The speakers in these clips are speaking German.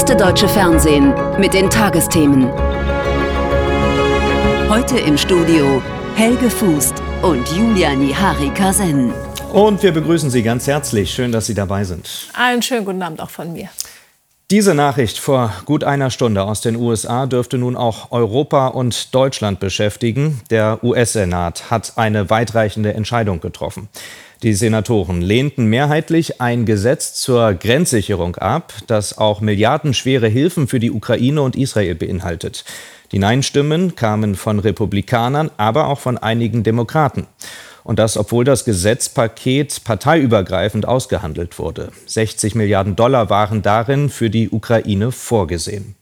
Erste deutsche Fernsehen mit den Tagesthemen. Heute im Studio Helge Fußt und Julia Nihari Kasen. Und wir begrüßen Sie ganz herzlich. Schön, dass Sie dabei sind. Einen schönen guten Abend auch von mir. Diese Nachricht vor gut einer Stunde aus den USA dürfte nun auch Europa und Deutschland beschäftigen. Der US-Senat hat eine weitreichende Entscheidung getroffen. Die Senatoren lehnten mehrheitlich ein Gesetz zur Grenzsicherung ab, das auch milliardenschwere Hilfen für die Ukraine und Israel beinhaltet. Die Nein-Stimmen kamen von Republikanern, aber auch von einigen Demokraten. Und das, obwohl das Gesetzpaket parteiübergreifend ausgehandelt wurde. 60 Milliarden Dollar waren darin für die Ukraine vorgesehen.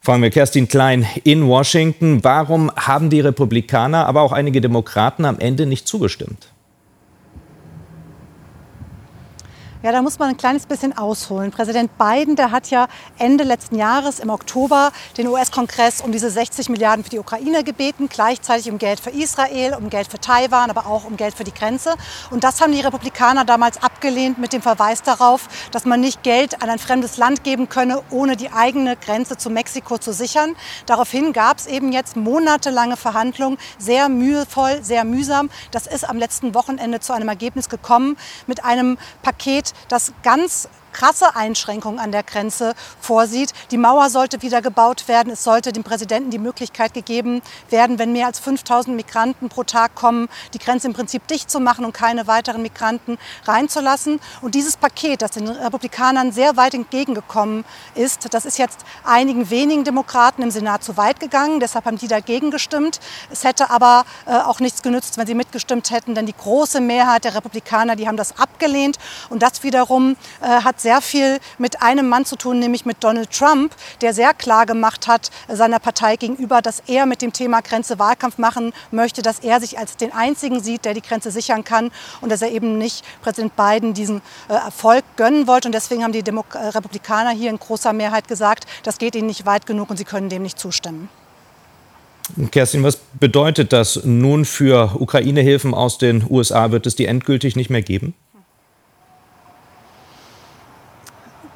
Fragen wir Kerstin Klein in Washington. Warum haben die Republikaner, aber auch einige Demokraten am Ende nicht zugestimmt? Ja, da muss man ein kleines bisschen ausholen. Präsident Biden, der hat ja Ende letzten Jahres im Oktober den US-Kongress um diese 60 Milliarden für die Ukraine gebeten, gleichzeitig um Geld für Israel, um Geld für Taiwan, aber auch um Geld für die Grenze. Und das haben die Republikaner damals abgelehnt mit dem Verweis darauf, dass man nicht Geld an ein fremdes Land geben könne, ohne die eigene Grenze zu Mexiko zu sichern. Daraufhin gab es eben jetzt monatelange Verhandlungen, sehr mühevoll, sehr mühsam. Das ist am letzten Wochenende zu einem Ergebnis gekommen mit einem Paket das ganz krasse Einschränkungen an der Grenze vorsieht. Die Mauer sollte wieder gebaut werden. Es sollte dem Präsidenten die Möglichkeit gegeben werden, wenn mehr als 5000 Migranten pro Tag kommen, die Grenze im Prinzip dicht zu machen und keine weiteren Migranten reinzulassen. Und dieses Paket, das den Republikanern sehr weit entgegengekommen ist, das ist jetzt einigen wenigen Demokraten im Senat zu weit gegangen. Deshalb haben die dagegen gestimmt. Es hätte aber äh, auch nichts genützt, wenn sie mitgestimmt hätten, denn die große Mehrheit der Republikaner, die haben das abgelehnt. Und das wiederum äh, hat sehr sehr viel mit einem Mann zu tun, nämlich mit Donald Trump, der sehr klar gemacht hat seiner Partei gegenüber, dass er mit dem Thema Grenze Wahlkampf machen möchte, dass er sich als den einzigen sieht, der die Grenze sichern kann und dass er eben nicht Präsident Biden diesen äh, Erfolg gönnen wollte. Und deswegen haben die Demo äh, Republikaner hier in großer Mehrheit gesagt, das geht ihnen nicht weit genug und sie können dem nicht zustimmen. Kerstin, was bedeutet das nun für Ukraine-Hilfen aus den USA? Wird es die endgültig nicht mehr geben?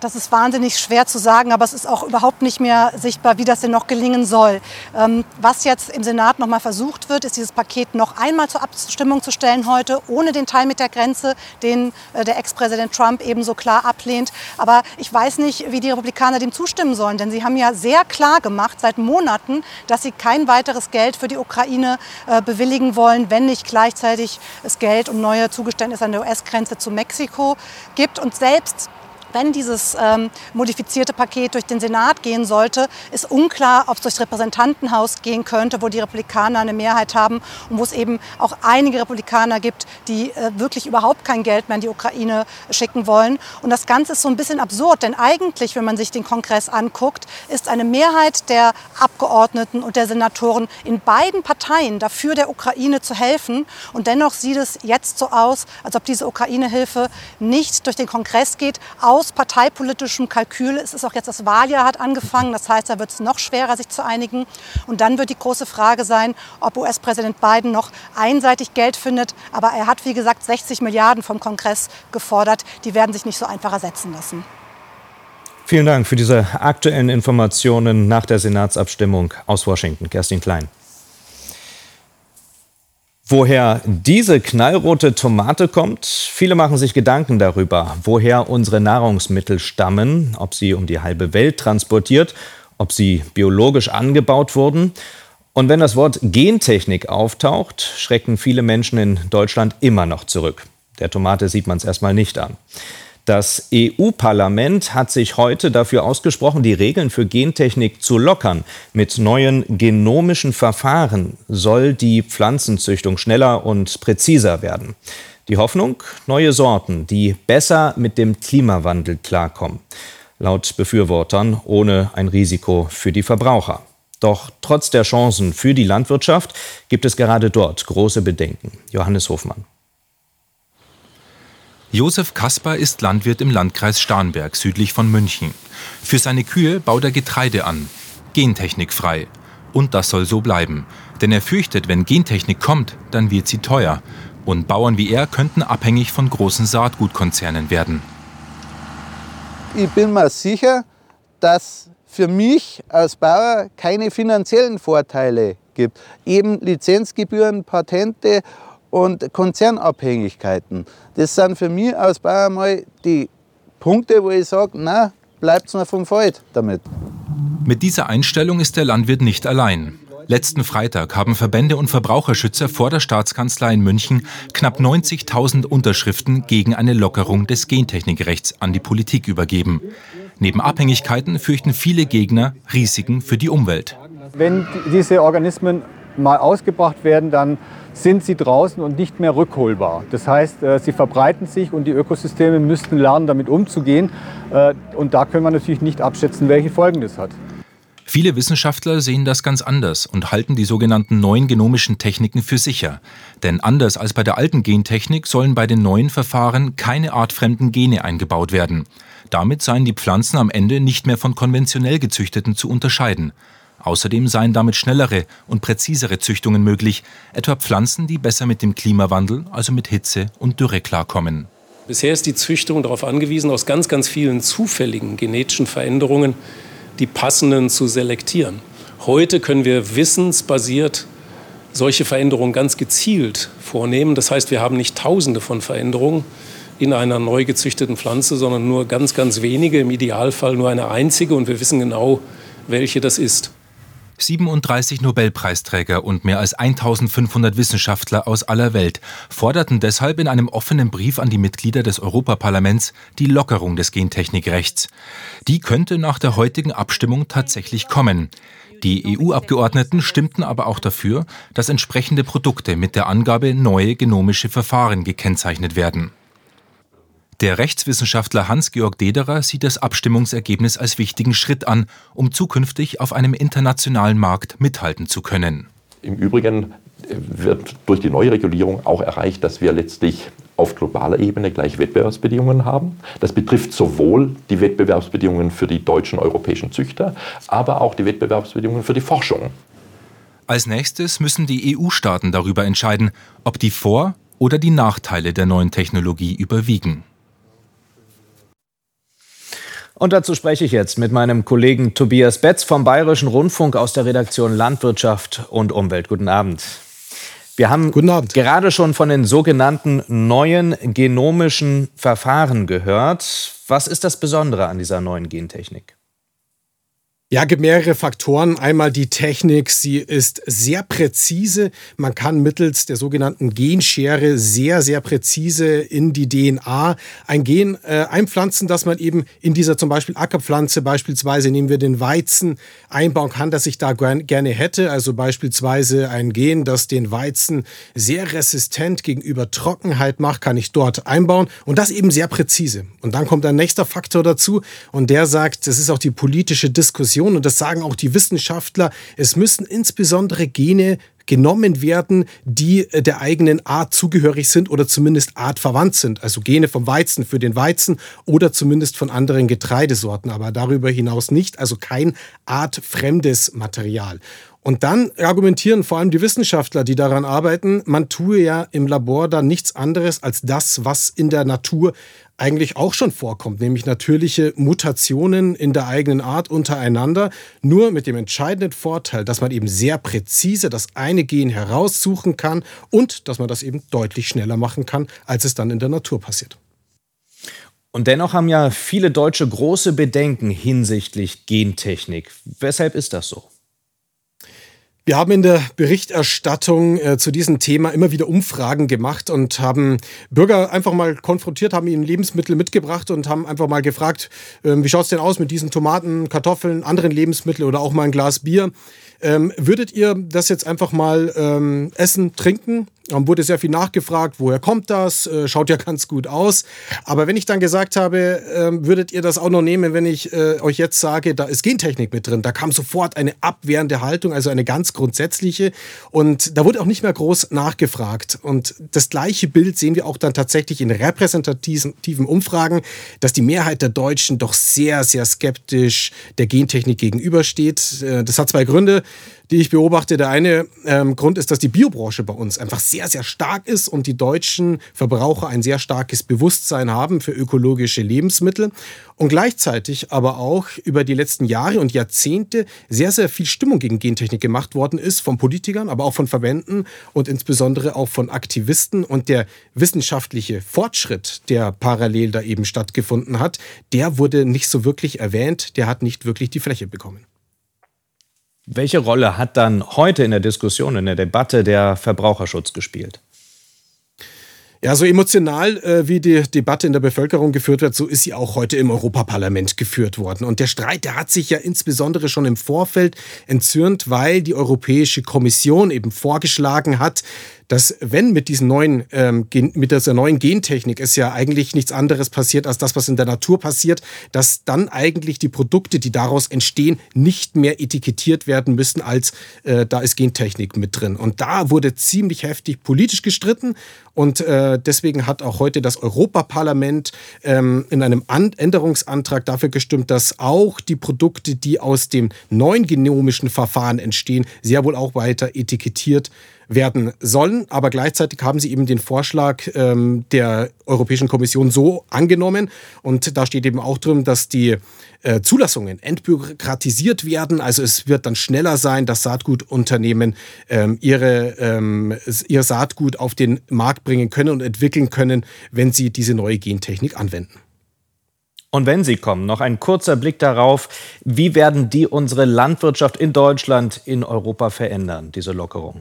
Das ist wahnsinnig schwer zu sagen, aber es ist auch überhaupt nicht mehr sichtbar, wie das denn noch gelingen soll. Ähm, was jetzt im Senat noch mal versucht wird, ist dieses Paket noch einmal zur Abstimmung zu stellen heute, ohne den Teil mit der Grenze, den äh, der Ex-Präsident Trump ebenso klar ablehnt. Aber ich weiß nicht, wie die Republikaner dem zustimmen sollen, denn sie haben ja sehr klar gemacht seit Monaten, dass sie kein weiteres Geld für die Ukraine äh, bewilligen wollen, wenn nicht gleichzeitig es Geld um neue Zugeständnisse an der US-Grenze zu Mexiko gibt. Und selbst wenn dieses ähm, modifizierte Paket durch den Senat gehen sollte, ist unklar, ob es durchs Repräsentantenhaus gehen könnte, wo die Republikaner eine Mehrheit haben und wo es eben auch einige Republikaner gibt, die äh, wirklich überhaupt kein Geld mehr in die Ukraine schicken wollen. Und das Ganze ist so ein bisschen absurd, denn eigentlich, wenn man sich den Kongress anguckt, ist eine Mehrheit der Abgeordneten und der Senatoren in beiden Parteien dafür, der Ukraine zu helfen. Und dennoch sieht es jetzt so aus, als ob diese Ukraine-Hilfe nicht durch den Kongress geht, aus aus parteipolitischem Kalkül. Es ist auch jetzt das Wahljahr hat angefangen. Das heißt, da wird es noch schwerer, sich zu einigen. Und dann wird die große Frage sein, ob US-Präsident Biden noch einseitig Geld findet. Aber er hat, wie gesagt, 60 Milliarden vom Kongress gefordert. Die werden sich nicht so einfach ersetzen lassen. Vielen Dank für diese aktuellen Informationen nach der Senatsabstimmung aus Washington. Kerstin Klein. Woher diese knallrote Tomate kommt? Viele machen sich Gedanken darüber, woher unsere Nahrungsmittel stammen, ob sie um die halbe Welt transportiert, ob sie biologisch angebaut wurden. Und wenn das Wort Gentechnik auftaucht, schrecken viele Menschen in Deutschland immer noch zurück. Der Tomate sieht man es erstmal nicht an. Das EU-Parlament hat sich heute dafür ausgesprochen, die Regeln für Gentechnik zu lockern. Mit neuen genomischen Verfahren soll die Pflanzenzüchtung schneller und präziser werden. Die Hoffnung, neue Sorten, die besser mit dem Klimawandel klarkommen. Laut Befürwortern ohne ein Risiko für die Verbraucher. Doch trotz der Chancen für die Landwirtschaft gibt es gerade dort große Bedenken. Johannes Hofmann. Josef Kasper ist Landwirt im Landkreis Starnberg südlich von München. Für seine Kühe baut er Getreide an, gentechnikfrei. Und das soll so bleiben. Denn er fürchtet, wenn Gentechnik kommt, dann wird sie teuer. Und Bauern wie er könnten abhängig von großen Saatgutkonzernen werden. ich bin mir sicher, dass für mich als Bauer keine finanziellen Vorteile gibt. Eben Lizenzgebühren, Patente und Konzernabhängigkeiten. Das sind für mich als Bauer mal die Punkte, wo ich sage, na, bleibt mir vom Feld damit. Mit dieser Einstellung ist der Landwirt nicht allein. Letzten Freitag haben Verbände und Verbraucherschützer vor der Staatskanzlei in München knapp 90.000 Unterschriften gegen eine Lockerung des Gentechnikrechts an die Politik übergeben. Neben Abhängigkeiten fürchten viele Gegner Risiken für die Umwelt. Wenn diese Organismen mal ausgebracht werden, dann sind sie draußen und nicht mehr rückholbar. Das heißt, äh, sie verbreiten sich und die Ökosysteme müssten lernen, damit umzugehen. Äh, und da können wir natürlich nicht abschätzen, welche Folgen das hat. Viele Wissenschaftler sehen das ganz anders und halten die sogenannten neuen genomischen Techniken für sicher. Denn anders als bei der alten Gentechnik sollen bei den neuen Verfahren keine artfremden Gene eingebaut werden. Damit seien die Pflanzen am Ende nicht mehr von konventionell gezüchteten zu unterscheiden. Außerdem seien damit schnellere und präzisere Züchtungen möglich, etwa Pflanzen, die besser mit dem Klimawandel, also mit Hitze und Dürre klarkommen. Bisher ist die Züchtung darauf angewiesen, aus ganz, ganz vielen zufälligen genetischen Veränderungen die passenden zu selektieren. Heute können wir wissensbasiert solche Veränderungen ganz gezielt vornehmen. Das heißt, wir haben nicht Tausende von Veränderungen in einer neu gezüchteten Pflanze, sondern nur ganz, ganz wenige, im Idealfall nur eine einzige und wir wissen genau, welche das ist. 37 Nobelpreisträger und mehr als 1500 Wissenschaftler aus aller Welt forderten deshalb in einem offenen Brief an die Mitglieder des Europaparlaments die Lockerung des Gentechnikrechts. Die könnte nach der heutigen Abstimmung tatsächlich kommen. Die EU-Abgeordneten stimmten aber auch dafür, dass entsprechende Produkte mit der Angabe neue genomische Verfahren gekennzeichnet werden. Der Rechtswissenschaftler Hans-Georg Dederer sieht das Abstimmungsergebnis als wichtigen Schritt an, um zukünftig auf einem internationalen Markt mithalten zu können. Im Übrigen wird durch die neue Regulierung auch erreicht, dass wir letztlich auf globaler Ebene gleiche Wettbewerbsbedingungen haben. Das betrifft sowohl die Wettbewerbsbedingungen für die deutschen europäischen Züchter, aber auch die Wettbewerbsbedingungen für die Forschung. Als nächstes müssen die EU-Staaten darüber entscheiden, ob die Vor- oder die Nachteile der neuen Technologie überwiegen. Und dazu spreche ich jetzt mit meinem Kollegen Tobias Betz vom Bayerischen Rundfunk aus der Redaktion Landwirtschaft und Umwelt. Guten Abend. Wir haben gerade schon von den sogenannten neuen genomischen Verfahren gehört. Was ist das Besondere an dieser neuen Gentechnik? Ja, gibt mehrere Faktoren. Einmal die Technik, sie ist sehr präzise. Man kann mittels der sogenannten Genschere sehr, sehr präzise in die DNA ein Gen äh, einpflanzen, dass man eben in dieser zum Beispiel Ackerpflanze, beispielsweise nehmen wir den Weizen, einbauen kann, das ich da gerne hätte. Also beispielsweise ein Gen, das den Weizen sehr resistent gegenüber Trockenheit macht, kann ich dort einbauen und das eben sehr präzise. Und dann kommt ein nächster Faktor dazu und der sagt, das ist auch die politische Diskussion Diskussion, und das sagen auch die Wissenschaftler, es müssen insbesondere Gene genommen werden, die äh, der eigenen Art zugehörig sind oder zumindest artverwandt sind. Also Gene vom Weizen für den Weizen oder zumindest von anderen Getreidesorten, aber darüber hinaus nicht. Also kein artfremdes Material. Und dann argumentieren vor allem die Wissenschaftler, die daran arbeiten, man tue ja im Labor dann nichts anderes als das, was in der Natur eigentlich auch schon vorkommt, nämlich natürliche Mutationen in der eigenen Art untereinander, nur mit dem entscheidenden Vorteil, dass man eben sehr präzise das eine Gen heraussuchen kann und dass man das eben deutlich schneller machen kann, als es dann in der Natur passiert. Und dennoch haben ja viele Deutsche große Bedenken hinsichtlich Gentechnik. Weshalb ist das so? Wir haben in der Berichterstattung äh, zu diesem Thema immer wieder Umfragen gemacht und haben Bürger einfach mal konfrontiert, haben ihnen Lebensmittel mitgebracht und haben einfach mal gefragt, äh, wie schaut es denn aus mit diesen Tomaten, Kartoffeln, anderen Lebensmitteln oder auch mal ein Glas Bier. Ähm, würdet ihr das jetzt einfach mal ähm, essen, trinken? Dann wurde sehr viel nachgefragt, woher kommt das? Äh, schaut ja ganz gut aus. Aber wenn ich dann gesagt habe, äh, würdet ihr das auch noch nehmen, wenn ich äh, euch jetzt sage, da ist Gentechnik mit drin, da kam sofort eine abwehrende Haltung, also eine ganz grundsätzliche. Und da wurde auch nicht mehr groß nachgefragt. Und das gleiche Bild sehen wir auch dann tatsächlich in repräsentativen Umfragen, dass die Mehrheit der Deutschen doch sehr, sehr skeptisch der Gentechnik gegenübersteht. Äh, das hat zwei Gründe. Die ich beobachte. Der eine ähm, Grund ist, dass die Biobranche bei uns einfach sehr, sehr stark ist und die deutschen Verbraucher ein sehr starkes Bewusstsein haben für ökologische Lebensmittel und gleichzeitig aber auch über die letzten Jahre und Jahrzehnte sehr, sehr viel Stimmung gegen Gentechnik gemacht worden ist von Politikern, aber auch von Verbänden und insbesondere auch von Aktivisten. Und der wissenschaftliche Fortschritt, der parallel da eben stattgefunden hat, der wurde nicht so wirklich erwähnt, der hat nicht wirklich die Fläche bekommen. Welche Rolle hat dann heute in der Diskussion, in der Debatte der Verbraucherschutz gespielt? Ja, so emotional äh, wie die Debatte in der Bevölkerung geführt wird, so ist sie auch heute im Europaparlament geführt worden. Und der Streit, der hat sich ja insbesondere schon im Vorfeld entzürnt, weil die Europäische Kommission eben vorgeschlagen hat, dass wenn mit diesen neuen, ähm, mit dieser neuen Gentechnik es ja eigentlich nichts anderes passiert als das, was in der Natur passiert, dass dann eigentlich die Produkte, die daraus entstehen, nicht mehr etikettiert werden müssen, als äh, da ist Gentechnik mit drin. Und da wurde ziemlich heftig politisch gestritten und äh, deswegen hat auch heute das Europaparlament ähm, in einem An Änderungsantrag dafür gestimmt, dass auch die Produkte, die aus dem neuen genomischen Verfahren entstehen, sehr wohl auch weiter etikettiert werden sollen. Aber gleichzeitig haben sie eben den Vorschlag ähm, der Europäischen Kommission so angenommen. Und da steht eben auch drin, dass die äh, Zulassungen entbürokratisiert werden. Also es wird dann schneller sein, dass Saatgutunternehmen ähm, ihre, ähm, ihr Saatgut auf den Markt bringen können und entwickeln können, wenn sie diese neue Gentechnik anwenden. Und wenn sie kommen, noch ein kurzer Blick darauf, wie werden die unsere Landwirtschaft in Deutschland, in Europa verändern, diese Lockerung?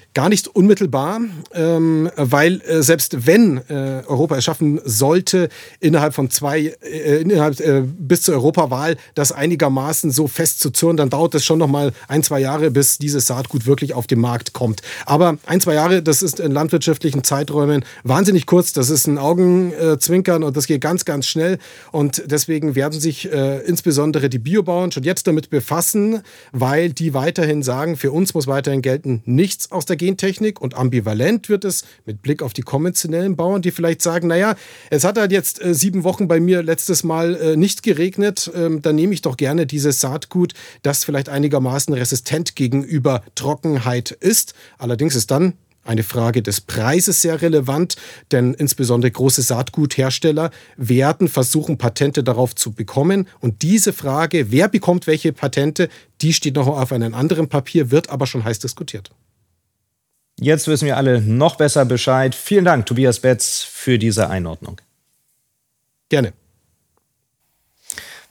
Gar nicht unmittelbar, ähm, weil äh, selbst wenn äh, Europa es schaffen sollte, innerhalb von zwei, äh, innerhalb, äh, bis zur Europawahl das einigermaßen so fest zu zürnen, dann dauert es schon noch mal ein, zwei Jahre, bis dieses Saatgut wirklich auf den Markt kommt. Aber ein, zwei Jahre, das ist in landwirtschaftlichen Zeiträumen wahnsinnig kurz. Das ist ein Augenzwinkern und das geht ganz, ganz schnell. Und deswegen werden sich äh, insbesondere die Biobauern schon jetzt damit befassen, weil die weiterhin sagen, für uns muss weiterhin gelten, nichts aus der Gentechnik und ambivalent wird es mit Blick auf die konventionellen Bauern, die vielleicht sagen, naja, es hat halt jetzt äh, sieben Wochen bei mir letztes Mal äh, nicht geregnet, ähm, dann nehme ich doch gerne dieses Saatgut, das vielleicht einigermaßen resistent gegenüber Trockenheit ist. Allerdings ist dann eine Frage des Preises sehr relevant, denn insbesondere große Saatguthersteller werden versuchen, Patente darauf zu bekommen. Und diese Frage, wer bekommt welche Patente, die steht noch auf einem anderen Papier, wird aber schon heiß diskutiert. Jetzt wissen wir alle noch besser Bescheid. Vielen Dank, Tobias Betz, für diese Einordnung. Gerne.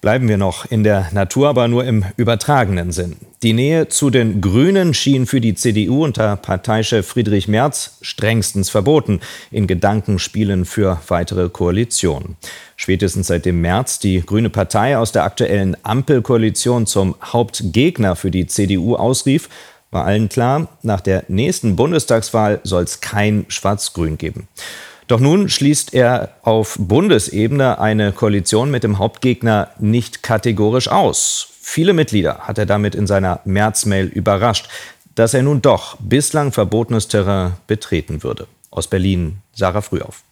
Bleiben wir noch in der Natur, aber nur im übertragenen Sinn. Die Nähe zu den Grünen schien für die CDU unter Parteichef Friedrich Merz strengstens verboten in Gedankenspielen für weitere Koalitionen. Spätestens seitdem Merz die Grüne Partei aus der aktuellen Ampelkoalition zum Hauptgegner für die CDU ausrief, war allen klar, nach der nächsten Bundestagswahl soll es kein Schwarz-Grün geben. Doch nun schließt er auf Bundesebene eine Koalition mit dem Hauptgegner nicht kategorisch aus. Viele Mitglieder hat er damit in seiner März-Mail überrascht, dass er nun doch bislang verbotenes Terrain betreten würde. Aus Berlin, Sarah Frühauf.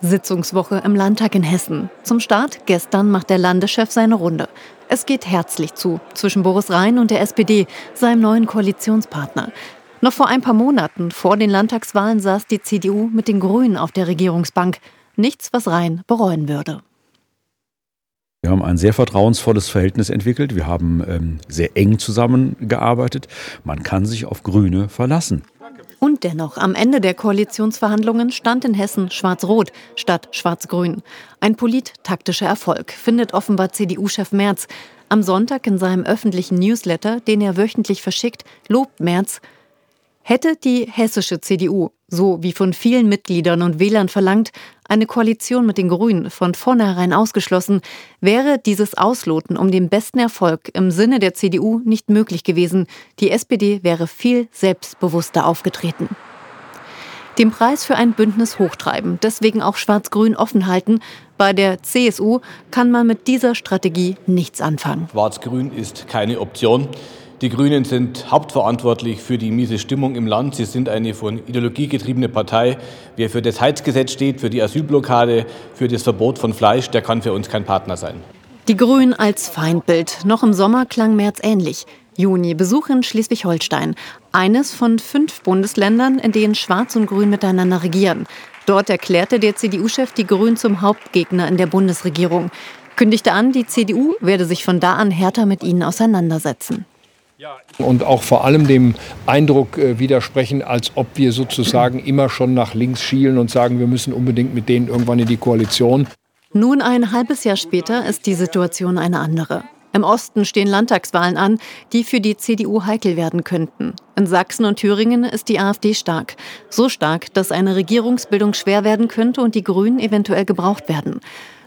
Sitzungswoche im Landtag in Hessen. Zum Start gestern macht der Landeschef seine Runde. Es geht herzlich zu zwischen Boris Rhein und der SPD, seinem neuen Koalitionspartner. Noch vor ein paar Monaten, vor den Landtagswahlen, saß die CDU mit den Grünen auf der Regierungsbank. Nichts, was Rhein bereuen würde. Wir haben ein sehr vertrauensvolles Verhältnis entwickelt. Wir haben ähm, sehr eng zusammengearbeitet. Man kann sich auf Grüne verlassen. Und dennoch, am Ende der Koalitionsverhandlungen stand in Hessen Schwarz-Rot statt Schwarz-Grün. Ein polit-taktischer Erfolg, findet offenbar CDU-Chef Merz. Am Sonntag in seinem öffentlichen Newsletter, den er wöchentlich verschickt, lobt Merz, Hätte die hessische CDU, so wie von vielen Mitgliedern und Wählern verlangt, eine Koalition mit den Grünen von vornherein ausgeschlossen, wäre dieses Ausloten um den besten Erfolg im Sinne der CDU nicht möglich gewesen. Die SPD wäre viel selbstbewusster aufgetreten. Den Preis für ein Bündnis hochtreiben, deswegen auch Schwarz-Grün offen halten. Bei der CSU kann man mit dieser Strategie nichts anfangen. Schwarz-Grün ist keine Option. Die Grünen sind hauptverantwortlich für die miese Stimmung im Land. Sie sind eine von Ideologie getriebene Partei. Wer für das Heizgesetz steht, für die Asylblockade, für das Verbot von Fleisch, der kann für uns kein Partner sein. Die Grünen als Feindbild. Noch im Sommer klang Merz ähnlich. Juni Besuch in Schleswig-Holstein, eines von fünf Bundesländern, in denen Schwarz und Grün miteinander regieren. Dort erklärte der CDU-Chef die Grünen zum Hauptgegner in der Bundesregierung, kündigte an, die CDU werde sich von da an härter mit ihnen auseinandersetzen und auch vor allem dem Eindruck äh, widersprechen, als ob wir sozusagen immer schon nach links schielen und sagen, wir müssen unbedingt mit denen irgendwann in die Koalition. Nun ein halbes Jahr später ist die Situation eine andere. Im Osten stehen Landtagswahlen an, die für die CDU heikel werden könnten. In Sachsen und Thüringen ist die AfD stark. So stark, dass eine Regierungsbildung schwer werden könnte und die Grünen eventuell gebraucht werden.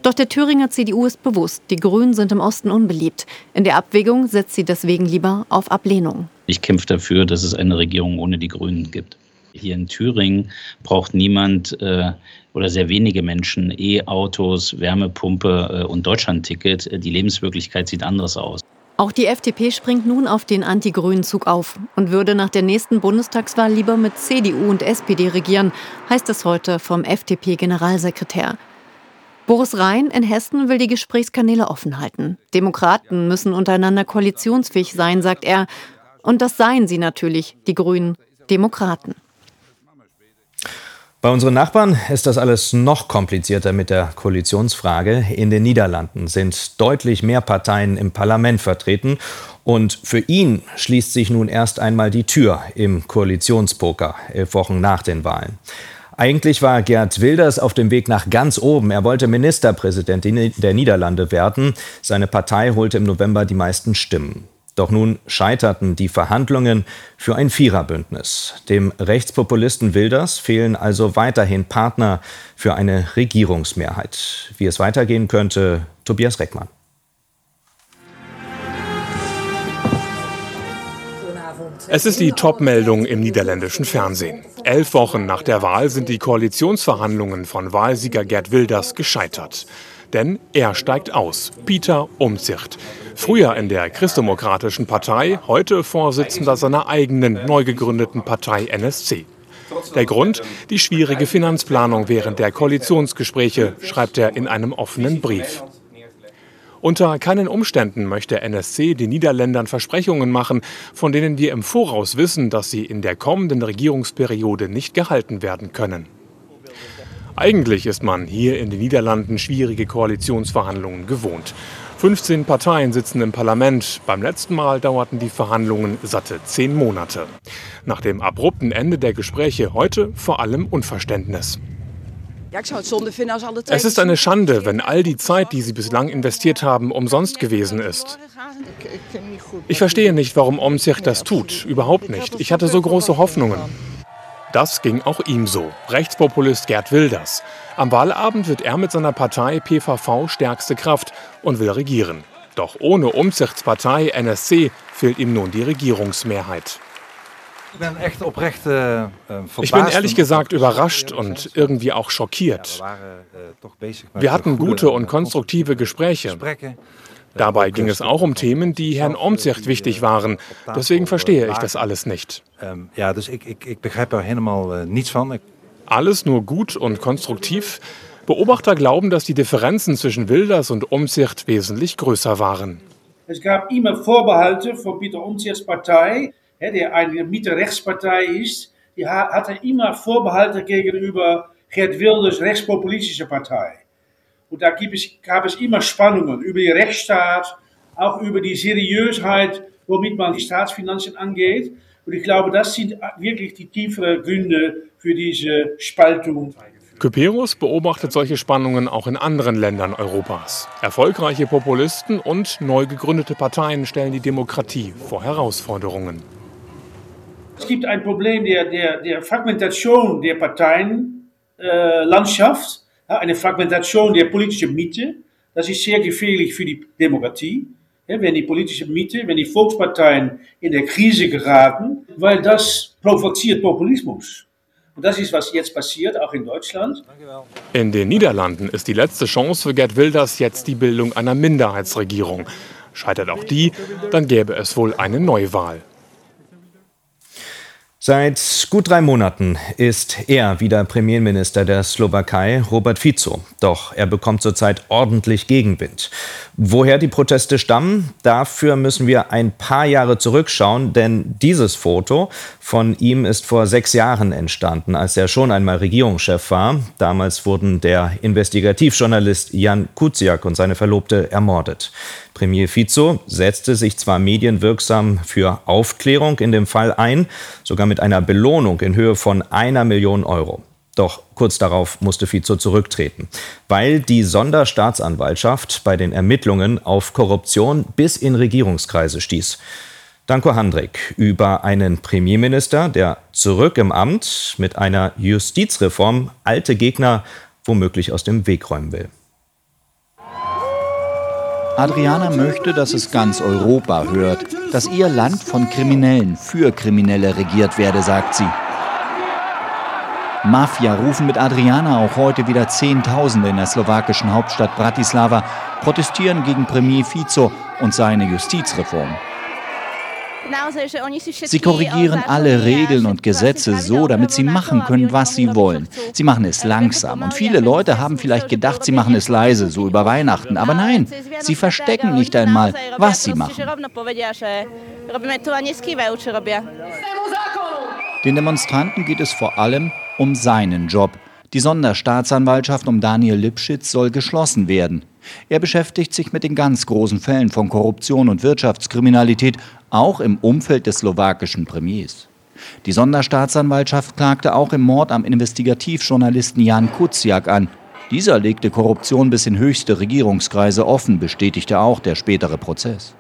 Doch der Thüringer CDU ist bewusst, die Grünen sind im Osten unbeliebt. In der Abwägung setzt sie deswegen lieber auf Ablehnung. Ich kämpfe dafür, dass es eine Regierung ohne die Grünen gibt. Hier in Thüringen braucht niemand äh, oder sehr wenige Menschen E-Autos, Wärmepumpe äh, und Deutschlandticket. Die Lebenswirklichkeit sieht anders aus. Auch die FDP springt nun auf den anti-grünen Zug auf und würde nach der nächsten Bundestagswahl lieber mit CDU und SPD regieren, heißt es heute vom FDP-Generalsekretär. Boris Rhein in Hessen will die Gesprächskanäle offen halten. Demokraten müssen untereinander koalitionsfähig sein, sagt er. Und das seien sie natürlich, die Grünen, Demokraten. Bei unseren Nachbarn ist das alles noch komplizierter mit der Koalitionsfrage. In den Niederlanden sind deutlich mehr Parteien im Parlament vertreten. Und für ihn schließt sich nun erst einmal die Tür im Koalitionspoker elf Wochen nach den Wahlen. Eigentlich war Gerd Wilders auf dem Weg nach ganz oben. Er wollte Ministerpräsident der Niederlande werden. Seine Partei holte im November die meisten Stimmen. Doch nun scheiterten die Verhandlungen für ein Viererbündnis. Dem Rechtspopulisten Wilders fehlen also weiterhin Partner für eine Regierungsmehrheit. Wie es weitergehen könnte, Tobias Reckmann. Es ist die Top-Meldung im niederländischen Fernsehen. Elf Wochen nach der Wahl sind die Koalitionsverhandlungen von Wahlsieger Gerd Wilders gescheitert. Denn er steigt aus. Peter Umzicht. Früher in der Christdemokratischen Partei, heute Vorsitzender seiner eigenen neu gegründeten Partei NSC. Der Grund? Die schwierige Finanzplanung während der Koalitionsgespräche, schreibt er in einem offenen Brief. Unter keinen Umständen möchte NSC den Niederländern Versprechungen machen, von denen wir im Voraus wissen, dass sie in der kommenden Regierungsperiode nicht gehalten werden können. Eigentlich ist man hier in den Niederlanden schwierige Koalitionsverhandlungen gewohnt. 15 Parteien sitzen im Parlament. Beim letzten Mal dauerten die Verhandlungen satte zehn Monate. Nach dem abrupten Ende der Gespräche heute vor allem Unverständnis. Es ist eine Schande, wenn all die Zeit, die Sie bislang investiert haben, umsonst gewesen ist. Ich verstehe nicht, warum Omtzigt das tut. Überhaupt nicht. Ich hatte so große Hoffnungen. Das ging auch ihm so. Rechtspopulist Gerd Wilders. Am Wahlabend wird er mit seiner Partei PVV stärkste Kraft und will regieren. Doch ohne Umzichtspartei NSC fehlt ihm nun die Regierungsmehrheit. Äh, ich bin ehrlich gesagt überrascht und irgendwie auch schockiert. Äh, Wir hatten gute und konstruktive Gespräche. Dabei ging es auch um Themen, die Herrn Omtzigt wichtig waren. Deswegen verstehe ich das alles nicht. Ähm, ja, dus ik, ik, ik begrijp er helemaal äh, niets van. Alles nur gut und konstruktiv. Beobachter glauben, dass die Differenzen zwischen Wilders und Omtzigt wesentlich größer waren. Es gab immer Vorbehalte von Peter Omtzigts Partei der eine Mitte-Rechtspartei ist, die hatte immer Vorbehalte gegenüber Gerd Wilders rechtspopulistische Partei. Und da es, gab es immer Spannungen über den Rechtsstaat, auch über die Seriösheit, womit man die Staatsfinanzen angeht. Und ich glaube, das sind wirklich die tieferen Gründe für diese Spaltung. Kyperus beobachtet solche Spannungen auch in anderen Ländern Europas. Erfolgreiche Populisten und neu gegründete Parteien stellen die Demokratie vor Herausforderungen. Es gibt ein Problem der, der, der Fragmentation der Parteienlandschaft, äh, eine Fragmentation der politischen Mitte. Das ist sehr gefährlich für die Demokratie. Wenn die politische Mitte, wenn die Volksparteien in der Krise geraten, weil das provoziert Populismus. Und das ist, was jetzt passiert, auch in Deutschland. In den Niederlanden ist die letzte Chance für Gerd Wilders jetzt die Bildung einer Minderheitsregierung. Scheitert auch die, dann gäbe es wohl eine Neuwahl. Seit gut drei Monaten ist er wieder Premierminister der Slowakei, Robert Fico. Doch er bekommt zurzeit ordentlich Gegenwind. Woher die Proteste stammen, dafür müssen wir ein paar Jahre zurückschauen, denn dieses Foto von ihm ist vor sechs Jahren entstanden, als er schon einmal Regierungschef war. Damals wurden der Investigativjournalist Jan Kuciak und seine Verlobte ermordet. Premier Fico setzte sich zwar medienwirksam für Aufklärung in dem Fall ein, sogar mit einer Belohnung in Höhe von einer Million Euro. Doch kurz darauf musste Fico zurücktreten, weil die Sonderstaatsanwaltschaft bei den Ermittlungen auf Korruption bis in Regierungskreise stieß. Danko Handrik über einen Premierminister, der zurück im Amt mit einer Justizreform alte Gegner womöglich aus dem Weg räumen will. Adriana möchte, dass es ganz Europa hört, dass ihr Land von Kriminellen für Kriminelle regiert werde, sagt sie. Mafia rufen mit Adriana auch heute wieder Zehntausende in der slowakischen Hauptstadt Bratislava, protestieren gegen Premier Fico und seine Justizreform. Sie korrigieren alle Regeln und Gesetze so, damit sie machen können, was sie wollen. Sie machen es langsam. Und viele Leute haben vielleicht gedacht, sie machen es leise, so über Weihnachten. Aber nein, sie verstecken nicht einmal, was sie machen. Den Demonstranten geht es vor allem um seinen Job. Die Sonderstaatsanwaltschaft um Daniel Lipschitz soll geschlossen werden. Er beschäftigt sich mit den ganz großen Fällen von Korruption und Wirtschaftskriminalität, auch im Umfeld des slowakischen Premiers. Die Sonderstaatsanwaltschaft klagte auch im Mord am Investigativjournalisten Jan Kuciak an. Dieser legte Korruption bis in höchste Regierungskreise offen, bestätigte auch der spätere Prozess.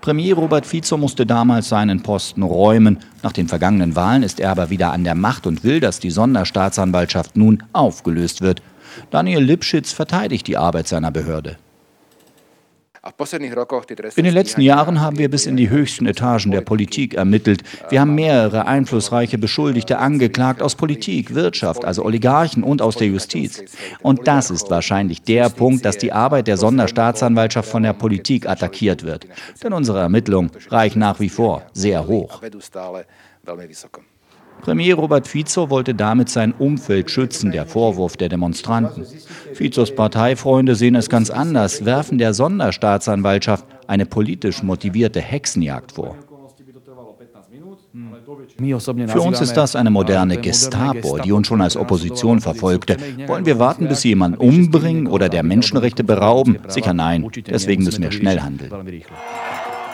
Premier Robert Fico musste damals seinen Posten räumen. Nach den vergangenen Wahlen ist er aber wieder an der Macht und will, dass die Sonderstaatsanwaltschaft nun aufgelöst wird. Daniel Lipschitz verteidigt die Arbeit seiner Behörde. In den letzten Jahren haben wir bis in die höchsten Etagen der Politik ermittelt. Wir haben mehrere einflussreiche Beschuldigte angeklagt aus Politik, Wirtschaft, also Oligarchen und aus der Justiz. Und das ist wahrscheinlich der Punkt, dass die Arbeit der Sonderstaatsanwaltschaft von der Politik attackiert wird. Denn unsere Ermittlungen reichen nach wie vor sehr hoch. Premier Robert Fico wollte damit sein Umfeld schützen, der Vorwurf der Demonstranten. Fizos Parteifreunde sehen es ganz anders, werfen der Sonderstaatsanwaltschaft eine politisch motivierte Hexenjagd vor. Für uns ist das eine moderne Gestapo, die uns schon als Opposition verfolgte. Wollen wir warten, bis sie jemanden umbringen oder der Menschenrechte berauben? Sicher nein. Deswegen müssen wir schnell handeln.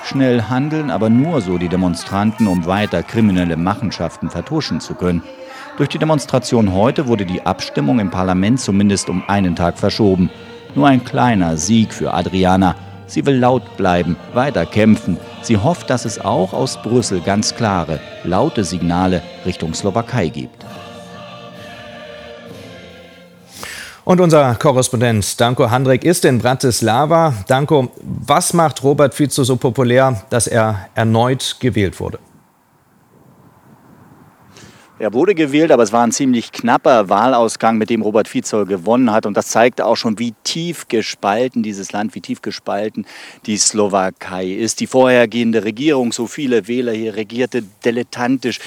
Schnell handeln aber nur so die Demonstranten, um weiter kriminelle Machenschaften vertuschen zu können. Durch die Demonstration heute wurde die Abstimmung im Parlament zumindest um einen Tag verschoben. Nur ein kleiner Sieg für Adriana. Sie will laut bleiben, weiter kämpfen. Sie hofft, dass es auch aus Brüssel ganz klare, laute Signale Richtung Slowakei gibt. Und unser Korrespondent Danko Handrik ist in Bratislava. Danko, was macht Robert Fico so populär, dass er erneut gewählt wurde? Er wurde gewählt, aber es war ein ziemlich knapper Wahlausgang, mit dem Robert Fico gewonnen hat. Und das zeigte auch schon, wie tief gespalten dieses Land, wie tief gespalten die Slowakei ist. Die vorhergehende Regierung, so viele Wähler hier, regierte dilettantisch.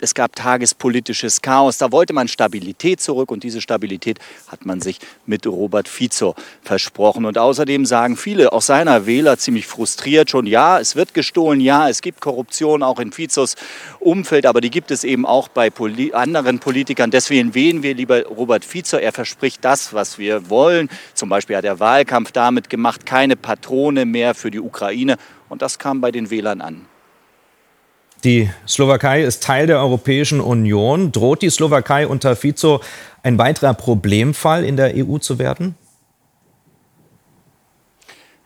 Es gab tagespolitisches Chaos. Da wollte man Stabilität zurück und diese Stabilität hat man sich mit Robert Fico versprochen. Und außerdem sagen viele, auch seiner Wähler, ziemlich frustriert schon, ja, es wird gestohlen, ja, es gibt Korruption auch in Fizos Umfeld, aber die gibt es eben auch bei Poli anderen Politikern. Deswegen wählen wir lieber Robert Fico. Er verspricht das, was wir wollen. Zum Beispiel hat er Wahlkampf damit gemacht, keine Patrone mehr für die Ukraine. Und das kam bei den Wählern an. Die Slowakei ist Teil der Europäischen Union. Droht die Slowakei unter Fico ein weiterer Problemfall in der EU zu werden?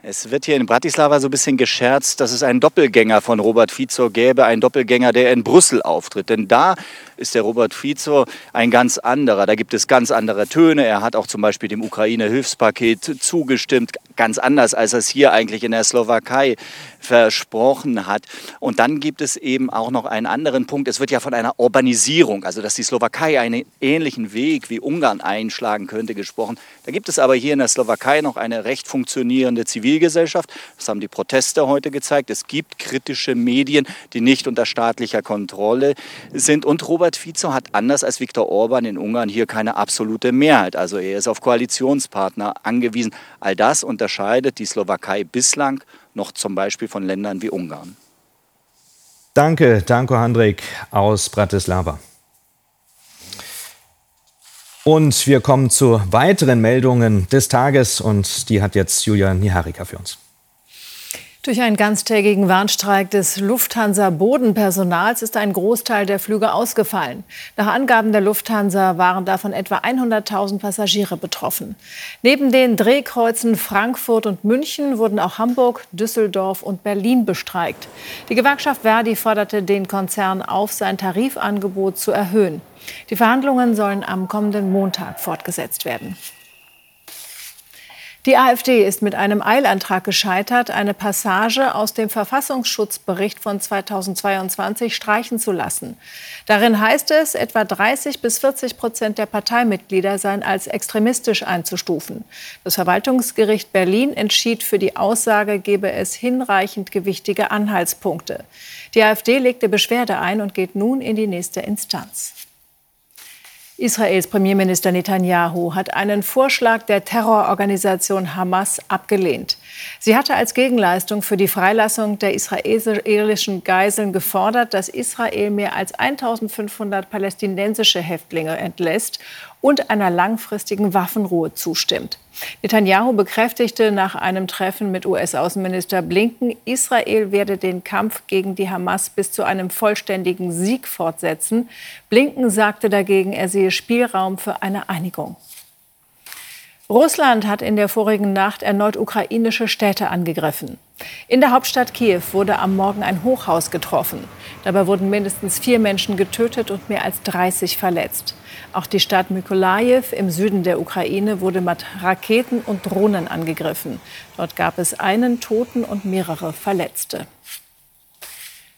Es wird hier in Bratislava so ein bisschen gescherzt, dass es einen Doppelgänger von Robert Fico gäbe, einen Doppelgänger, der in Brüssel auftritt. Denn da ist der Robert Fico ein ganz anderer. Da gibt es ganz andere Töne. Er hat auch zum Beispiel dem Ukraine-Hilfspaket zugestimmt, ganz anders, als er es hier eigentlich in der Slowakei versprochen hat. Und dann gibt es eben auch noch einen anderen Punkt. Es wird ja von einer Urbanisierung, also dass die Slowakei einen ähnlichen Weg wie Ungarn einschlagen könnte, gesprochen. Da gibt es aber hier in der Slowakei noch eine recht funktionierende Zivil Zivilgesellschaft. Das haben die Proteste heute gezeigt. Es gibt kritische Medien, die nicht unter staatlicher Kontrolle sind. Und Robert Fico hat anders als Viktor Orban in Ungarn hier keine absolute Mehrheit. Also er ist auf Koalitionspartner angewiesen. All das unterscheidet die Slowakei bislang noch zum Beispiel von Ländern wie Ungarn. Danke, Danko Handrik aus Bratislava. Und wir kommen zu weiteren Meldungen des Tages und die hat jetzt Julia Niharika für uns. Durch einen ganztägigen Warnstreik des Lufthansa-Bodenpersonals ist ein Großteil der Flüge ausgefallen. Nach Angaben der Lufthansa waren davon etwa 100.000 Passagiere betroffen. Neben den Drehkreuzen Frankfurt und München wurden auch Hamburg, Düsseldorf und Berlin bestreikt. Die Gewerkschaft Verdi forderte den Konzern auf, sein Tarifangebot zu erhöhen. Die Verhandlungen sollen am kommenden Montag fortgesetzt werden. Die AfD ist mit einem Eilantrag gescheitert, eine Passage aus dem Verfassungsschutzbericht von 2022 streichen zu lassen. Darin heißt es, etwa 30 bis 40 Prozent der Parteimitglieder seien als extremistisch einzustufen. Das Verwaltungsgericht Berlin entschied für die Aussage, gebe es hinreichend gewichtige Anhaltspunkte. Die AfD legte Beschwerde ein und geht nun in die nächste Instanz. Israels Premierminister Netanyahu hat einen Vorschlag der Terrororganisation Hamas abgelehnt. Sie hatte als Gegenleistung für die Freilassung der israelischen Geiseln gefordert, dass Israel mehr als 1500 palästinensische Häftlinge entlässt und einer langfristigen Waffenruhe zustimmt. Netanyahu bekräftigte nach einem Treffen mit US-Außenminister Blinken, Israel werde den Kampf gegen die Hamas bis zu einem vollständigen Sieg fortsetzen. Blinken sagte dagegen, er sehe Spielraum für eine Einigung. Russland hat in der vorigen Nacht erneut ukrainische Städte angegriffen. In der Hauptstadt Kiew wurde am Morgen ein Hochhaus getroffen. Dabei wurden mindestens vier Menschen getötet und mehr als 30 verletzt. Auch die Stadt Mykolajiw im Süden der Ukraine wurde mit Raketen und Drohnen angegriffen. Dort gab es einen Toten und mehrere Verletzte.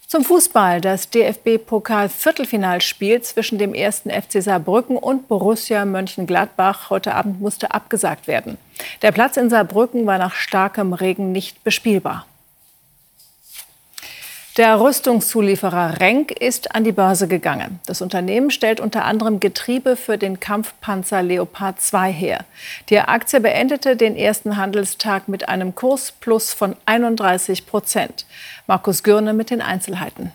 Zum Fußball. Das DFB-Pokal-Viertelfinalspiel zwischen dem ersten FC Saarbrücken und Borussia Mönchengladbach heute Abend musste abgesagt werden. Der Platz in Saarbrücken war nach starkem Regen nicht bespielbar. Der Rüstungszulieferer Renk ist an die Börse gegangen. Das Unternehmen stellt unter anderem Getriebe für den Kampfpanzer Leopard 2 her. Die Aktie beendete den ersten Handelstag mit einem Kursplus von 31 Prozent. Markus Gürne mit den Einzelheiten.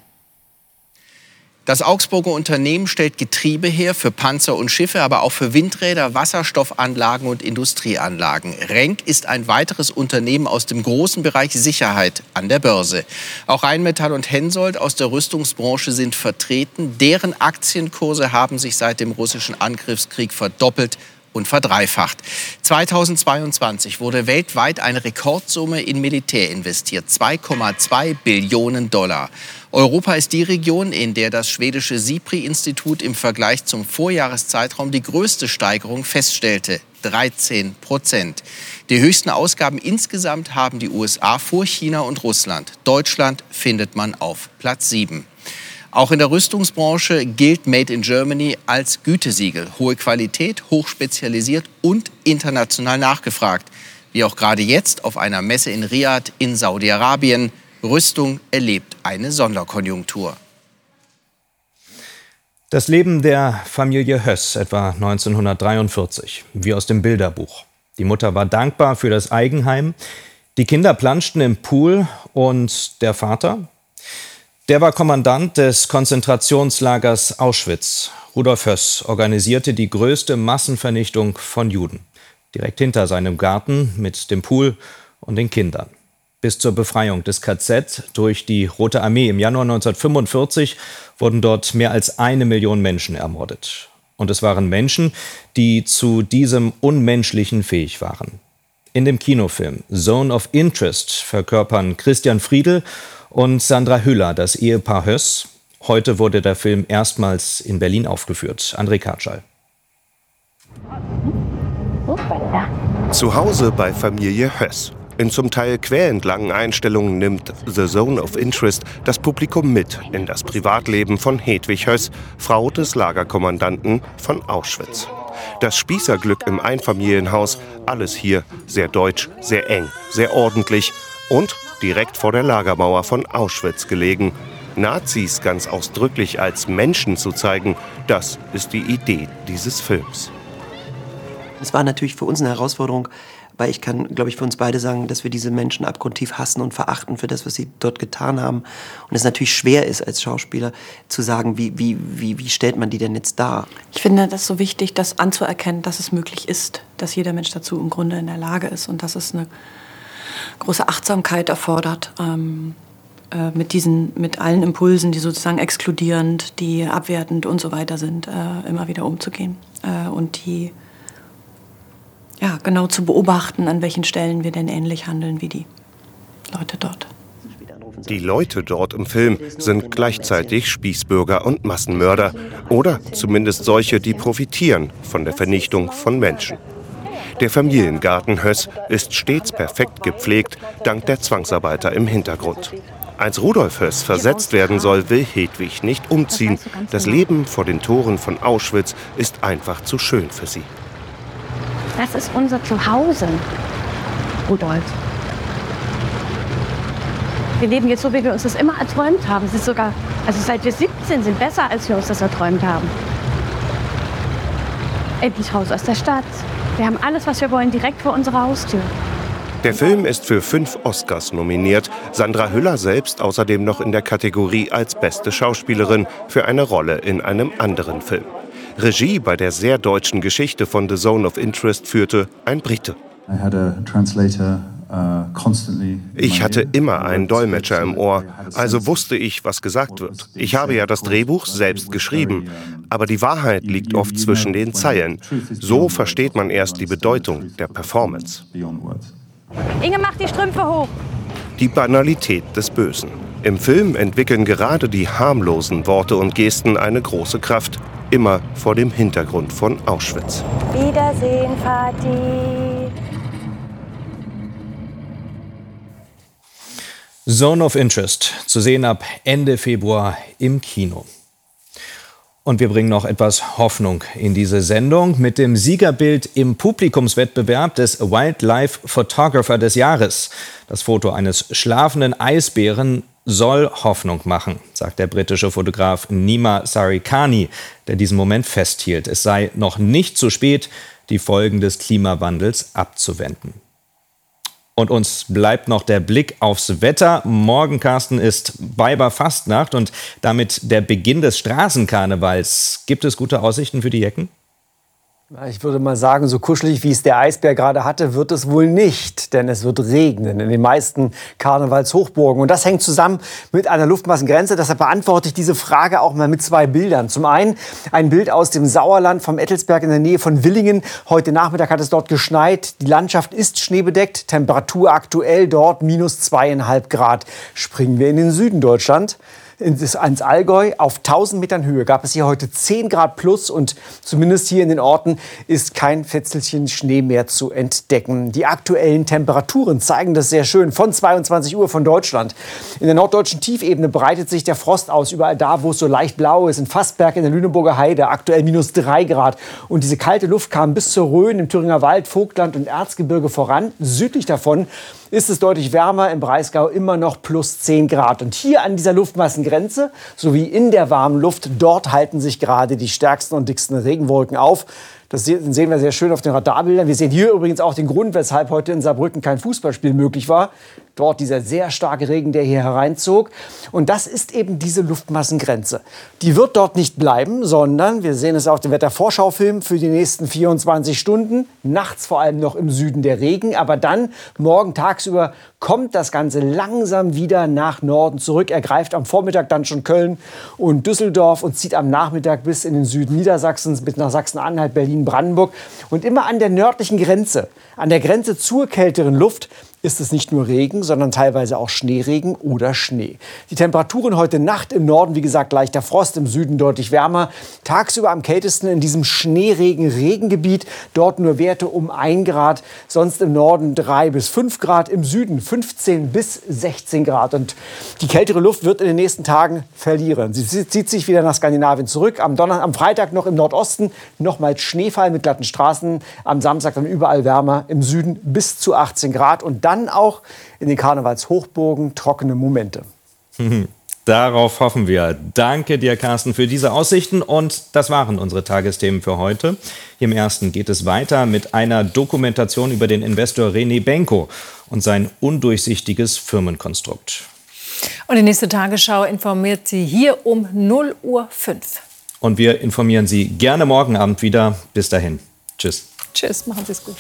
Das Augsburger Unternehmen stellt Getriebe her für Panzer und Schiffe, aber auch für Windräder, Wasserstoffanlagen und Industrieanlagen. Renk ist ein weiteres Unternehmen aus dem großen Bereich Sicherheit an der Börse. Auch Rheinmetall und Hensoldt aus der Rüstungsbranche sind vertreten. Deren Aktienkurse haben sich seit dem russischen Angriffskrieg verdoppelt und verdreifacht. 2022 wurde weltweit eine Rekordsumme in Militär investiert, 2,2 Billionen Dollar. Europa ist die Region, in der das schwedische SIPRI-Institut im Vergleich zum Vorjahreszeitraum die größte Steigerung feststellte, 13 Prozent. Die höchsten Ausgaben insgesamt haben die USA vor China und Russland. Deutschland findet man auf Platz 7. Auch in der Rüstungsbranche gilt Made in Germany als Gütesiegel. Hohe Qualität, hochspezialisiert und international nachgefragt. Wie auch gerade jetzt auf einer Messe in Riyadh in Saudi-Arabien. Rüstung erlebt eine Sonderkonjunktur. Das Leben der Familie Höss etwa 1943, wie aus dem Bilderbuch. Die Mutter war dankbar für das Eigenheim, die Kinder planschten im Pool und der Vater, der war Kommandant des Konzentrationslagers Auschwitz. Rudolf Höss organisierte die größte Massenvernichtung von Juden. Direkt hinter seinem Garten mit dem Pool und den Kindern. Bis zur Befreiung des KZ durch die Rote Armee im Januar 1945 wurden dort mehr als eine Million Menschen ermordet. Und es waren Menschen, die zu diesem Unmenschlichen fähig waren. In dem Kinofilm Zone of Interest verkörpern Christian Friedel und Sandra Hüller, das Ehepaar Höss. Heute wurde der Film erstmals in Berlin aufgeführt. André Katschall. Zu Hause bei Familie Höss. In zum Teil quälend langen Einstellungen nimmt The Zone of Interest das Publikum mit in das Privatleben von Hedwig Höss, Frau des Lagerkommandanten von Auschwitz. Das Spießerglück im Einfamilienhaus, alles hier sehr deutsch, sehr eng, sehr ordentlich und direkt vor der Lagermauer von Auschwitz gelegen. Nazis ganz ausdrücklich als Menschen zu zeigen, das ist die Idee dieses Films. Es war natürlich für uns eine Herausforderung, weil ich kann, glaube ich, für uns beide sagen, dass wir diese Menschen abgrundtief hassen und verachten für das, was sie dort getan haben. Und es natürlich schwer ist als Schauspieler zu sagen, wie, wie, wie, wie stellt man die denn jetzt dar? Ich finde das so wichtig, das anzuerkennen, dass es möglich ist, dass jeder Mensch dazu im Grunde in der Lage ist und dass es eine große Achtsamkeit erfordert. Ähm, äh, mit diesen, mit allen Impulsen, die sozusagen exkludierend, die abwertend und so weiter sind, äh, immer wieder umzugehen äh, und die ja, genau zu beobachten, an welchen Stellen wir denn ähnlich handeln wie die Leute dort. Die Leute dort im Film sind gleichzeitig Spießbürger und Massenmörder oder zumindest solche, die profitieren von der Vernichtung von Menschen. Der Familiengarten Höss ist stets perfekt gepflegt, dank der Zwangsarbeiter im Hintergrund. Als Rudolf Höss versetzt werden soll, will Hedwig nicht umziehen. Das Leben vor den Toren von Auschwitz ist einfach zu schön für sie. Das ist unser Zuhause, Rudolf. Wir leben jetzt so, wie wir uns das immer erträumt haben. Es ist sogar, also seit wir 17 sind, besser, als wir uns das erträumt haben. Endlich raus aus der Stadt. Wir haben alles, was wir wollen, direkt vor unserer Haustür. Der Film ist für fünf Oscars nominiert. Sandra Hüller selbst außerdem noch in der Kategorie als beste Schauspielerin für eine Rolle in einem anderen Film. Regie bei der sehr deutschen Geschichte von The Zone of Interest führte ein Brite. I had a translator ich hatte immer einen Dolmetscher im Ohr, also wusste ich, was gesagt wird. Ich habe ja das Drehbuch selbst geschrieben, aber die Wahrheit liegt oft zwischen den Zeilen. So versteht man erst die Bedeutung der Performance. Inge, mach die Strümpfe hoch. Die Banalität des Bösen. Im Film entwickeln gerade die harmlosen Worte und Gesten eine große Kraft, immer vor dem Hintergrund von Auschwitz. Wiedersehen, Vati. Zone of Interest, zu sehen ab Ende Februar im Kino. Und wir bringen noch etwas Hoffnung in diese Sendung mit dem Siegerbild im Publikumswettbewerb des Wildlife Photographer des Jahres. Das Foto eines schlafenden Eisbären soll Hoffnung machen, sagt der britische Fotograf Nima Sarikani, der diesen Moment festhielt. Es sei noch nicht zu spät, die Folgen des Klimawandels abzuwenden. Und uns bleibt noch der Blick aufs Wetter. Morgen, Carsten, ist Weiberfastnacht und damit der Beginn des Straßenkarnevals. Gibt es gute Aussichten für die Jecken? Ich würde mal sagen, so kuschelig wie es der Eisbär gerade hatte, wird es wohl nicht, denn es wird regnen in den meisten Karnevalshochburgen. Und das hängt zusammen mit einer Luftmassengrenze. Deshalb beantworte ich diese Frage auch mal mit zwei Bildern. Zum einen ein Bild aus dem Sauerland vom Ettelsberg in der Nähe von Willingen. Heute Nachmittag hat es dort geschneit. Die Landschaft ist schneebedeckt. Temperatur aktuell dort minus zweieinhalb Grad. Springen wir in den Süden Deutschland ins, ans Allgäu. Auf 1000 Metern Höhe gab es hier heute 10 Grad plus und zumindest hier in den Orten ist kein Fetzelchen Schnee mehr zu entdecken. Die aktuellen Temperaturen zeigen das sehr schön von 22 Uhr von Deutschland. In der norddeutschen Tiefebene breitet sich der Frost aus, überall da, wo es so leicht blau ist. In Fassberg in der Lüneburger Heide aktuell minus 3 Grad. Und diese kalte Luft kam bis zur Rhön im Thüringer Wald, Vogtland und Erzgebirge voran. Südlich davon ist es deutlich wärmer, im Breisgau immer noch plus 10 Grad. Und hier an dieser Luftmassengrenze sowie in der warmen Luft, dort halten sich gerade die stärksten und dicksten Regenwolken auf. Das sehen wir sehr schön auf den Radarbildern. Wir sehen hier übrigens auch den Grund, weshalb heute in Saarbrücken kein Fußballspiel möglich war. Dort dieser sehr starke Regen, der hier hereinzog. Und das ist eben diese Luftmassengrenze. Die wird dort nicht bleiben, sondern wir sehen es auf dem Wettervorschaufilm für die nächsten 24 Stunden. Nachts vor allem noch im Süden der Regen. Aber dann morgen tagsüber kommt das Ganze langsam wieder nach Norden zurück. Er greift am Vormittag dann schon Köln und Düsseldorf und zieht am Nachmittag bis in den Süden Niedersachsens, bis nach Sachsen-Anhalt, Berlin, Brandenburg. Und immer an der nördlichen Grenze, an der Grenze zur kälteren Luft, ist es nicht nur Regen, sondern teilweise auch Schneeregen oder Schnee. Die Temperaturen heute Nacht im Norden, wie gesagt, leichter Frost, im Süden deutlich wärmer. Tagsüber am kältesten in diesem Schneeregen-Regengebiet. Dort nur Werte um 1 Grad, sonst im Norden 3 bis 5 Grad, im Süden 15 bis 16 Grad. Und die kältere Luft wird in den nächsten Tagen verlieren. Sie zieht sich wieder nach Skandinavien zurück. Am, Donner am Freitag noch im Nordosten nochmals Schneefall mit glatten Straßen. Am Samstag dann überall wärmer, im Süden bis zu 18 Grad. Und dann auch in den Karnevalshochburgen trockene Momente. Darauf hoffen wir. Danke dir, Carsten, für diese Aussichten. Und das waren unsere Tagesthemen für heute. Im ersten geht es weiter mit einer Dokumentation über den Investor René Benko und sein undurchsichtiges Firmenkonstrukt. Und die nächste Tagesschau informiert Sie hier um 0 Uhr 5. Und wir informieren Sie gerne morgen Abend wieder. Bis dahin. Tschüss. Tschüss, machen Sie es gut.